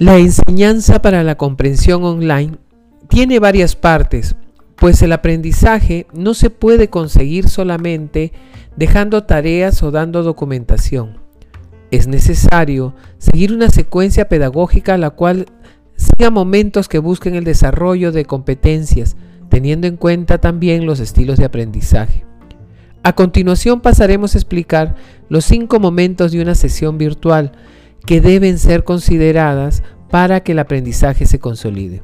La enseñanza para la comprensión online tiene varias partes, pues el aprendizaje no se puede conseguir solamente dejando tareas o dando documentación. Es necesario seguir una secuencia pedagógica la cual siga momentos que busquen el desarrollo de competencias, teniendo en cuenta también los estilos de aprendizaje. A continuación pasaremos a explicar los cinco momentos de una sesión virtual que deben ser consideradas para que el aprendizaje se consolide.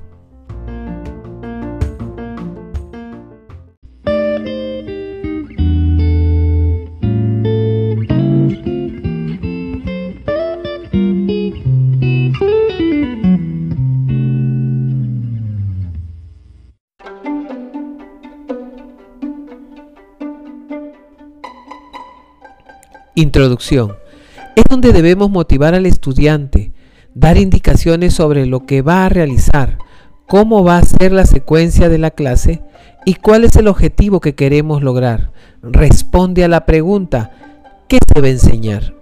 Introducción. Es donde debemos motivar al estudiante, dar indicaciones sobre lo que va a realizar, cómo va a ser la secuencia de la clase y cuál es el objetivo que queremos lograr. Responde a la pregunta, ¿qué se va a enseñar?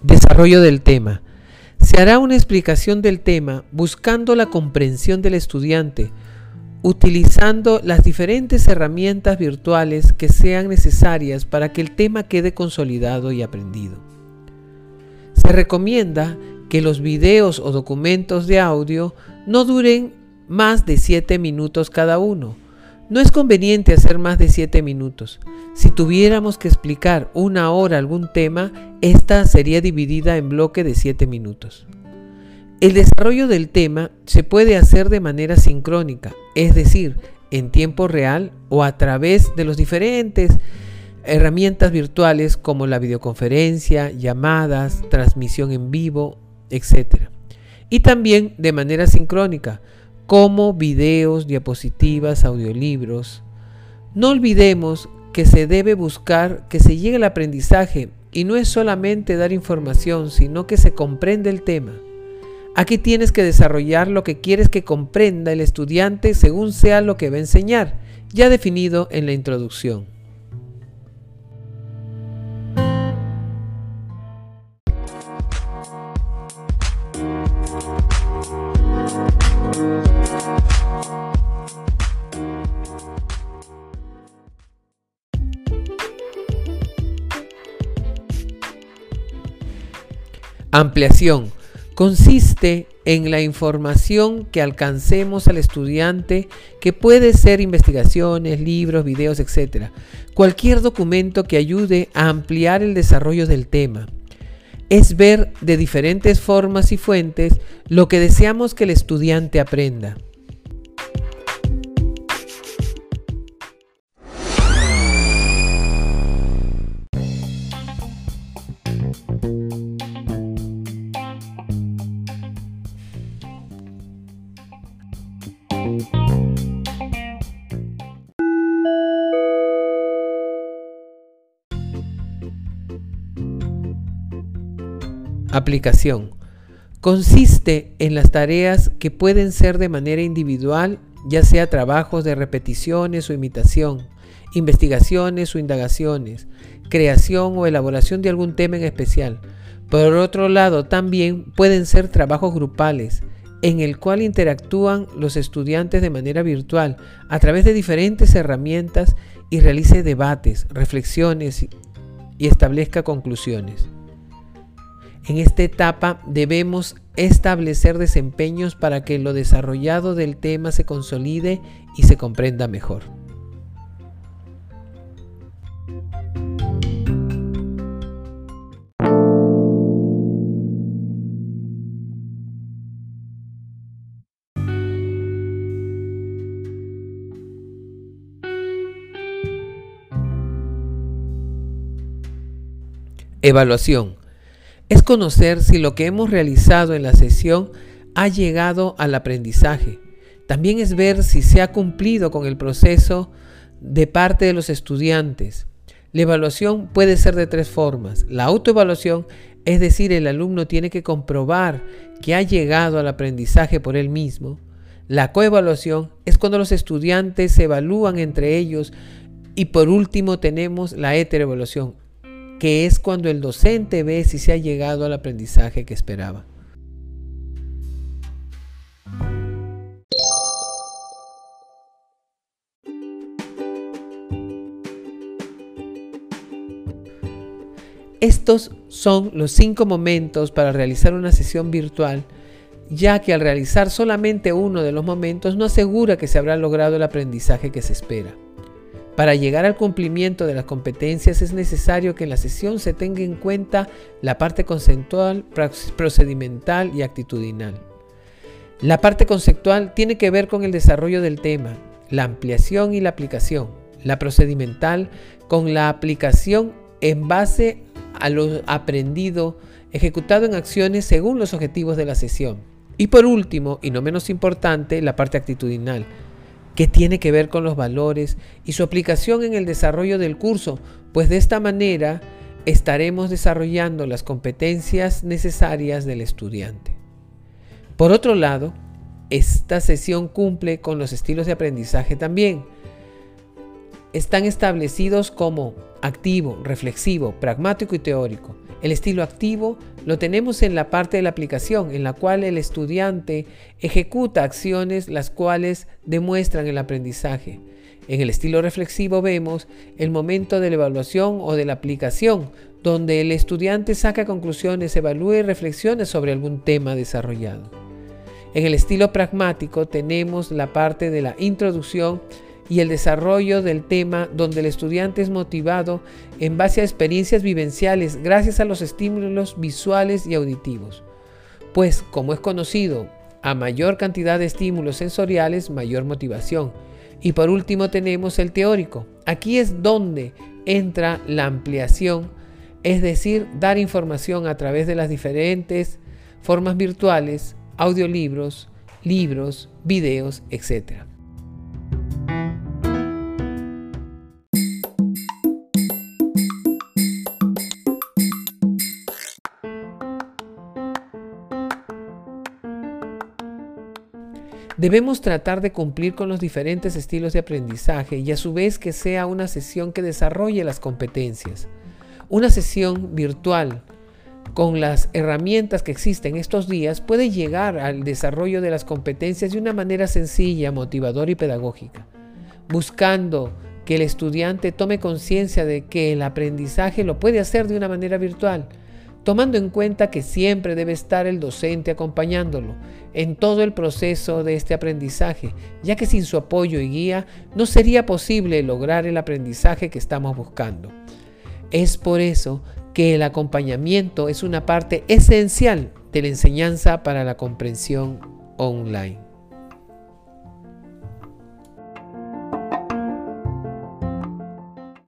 Desarrollo del tema. Se hará una explicación del tema buscando la comprensión del estudiante, utilizando las diferentes herramientas virtuales que sean necesarias para que el tema quede consolidado y aprendido. Se recomienda que los videos o documentos de audio no duren más de 7 minutos cada uno. No es conveniente hacer más de 7 minutos. Si tuviéramos que explicar una hora algún tema, esta sería dividida en bloque de 7 minutos. El desarrollo del tema se puede hacer de manera sincrónica, es decir, en tiempo real o a través de las diferentes herramientas virtuales como la videoconferencia, llamadas, transmisión en vivo, etc. Y también de manera sincrónica, como videos, diapositivas, audiolibros. No olvidemos que se debe buscar que se llegue al aprendizaje y no es solamente dar información, sino que se comprende el tema. Aquí tienes que desarrollar lo que quieres que comprenda el estudiante según sea lo que va a enseñar, ya definido en la introducción. Ampliación. Consiste en la información que alcancemos al estudiante, que puede ser investigaciones, libros, videos, etc. Cualquier documento que ayude a ampliar el desarrollo del tema. Es ver de diferentes formas y fuentes lo que deseamos que el estudiante aprenda. Aplicación. Consiste en las tareas que pueden ser de manera individual, ya sea trabajos de repeticiones o imitación, investigaciones o indagaciones, creación o elaboración de algún tema en especial. Por otro lado, también pueden ser trabajos grupales, en el cual interactúan los estudiantes de manera virtual a través de diferentes herramientas y realice debates, reflexiones y establezca conclusiones. En esta etapa debemos establecer desempeños para que lo desarrollado del tema se consolide y se comprenda mejor. Evaluación es conocer si lo que hemos realizado en la sesión ha llegado al aprendizaje. También es ver si se ha cumplido con el proceso de parte de los estudiantes. La evaluación puede ser de tres formas. La autoevaluación es decir, el alumno tiene que comprobar que ha llegado al aprendizaje por él mismo. La coevaluación es cuando los estudiantes se evalúan entre ellos y por último tenemos la heteroevaluación, que es cuando el docente ve si se ha llegado al aprendizaje que esperaba. Estos son los cinco momentos para realizar una sesión virtual, ya que al realizar solamente uno de los momentos no asegura que se habrá logrado el aprendizaje que se espera. Para llegar al cumplimiento de las competencias es necesario que en la sesión se tenga en cuenta la parte conceptual, procedimental y actitudinal. La parte conceptual tiene que ver con el desarrollo del tema, la ampliación y la aplicación. La procedimental con la aplicación en base a lo aprendido, ejecutado en acciones según los objetivos de la sesión. Y por último, y no menos importante, la parte actitudinal, que tiene que ver con los valores y su aplicación en el desarrollo del curso, pues de esta manera estaremos desarrollando las competencias necesarias del estudiante. Por otro lado, esta sesión cumple con los estilos de aprendizaje también. Están establecidos como activo, reflexivo, pragmático y teórico. El estilo activo lo tenemos en la parte de la aplicación, en la cual el estudiante ejecuta acciones las cuales demuestran el aprendizaje. En el estilo reflexivo vemos el momento de la evaluación o de la aplicación, donde el estudiante saca conclusiones, evalúa y reflexiona sobre algún tema desarrollado. En el estilo pragmático tenemos la parte de la introducción y el desarrollo del tema donde el estudiante es motivado en base a experiencias vivenciales gracias a los estímulos visuales y auditivos. Pues, como es conocido, a mayor cantidad de estímulos sensoriales, mayor motivación. Y por último tenemos el teórico. Aquí es donde entra la ampliación, es decir, dar información a través de las diferentes formas virtuales, audiolibros, libros, videos, etc. Debemos tratar de cumplir con los diferentes estilos de aprendizaje y a su vez que sea una sesión que desarrolle las competencias. Una sesión virtual con las herramientas que existen estos días puede llegar al desarrollo de las competencias de una manera sencilla, motivadora y pedagógica, buscando que el estudiante tome conciencia de que el aprendizaje lo puede hacer de una manera virtual tomando en cuenta que siempre debe estar el docente acompañándolo en todo el proceso de este aprendizaje, ya que sin su apoyo y guía no sería posible lograr el aprendizaje que estamos buscando. Es por eso que el acompañamiento es una parte esencial de la enseñanza para la comprensión online.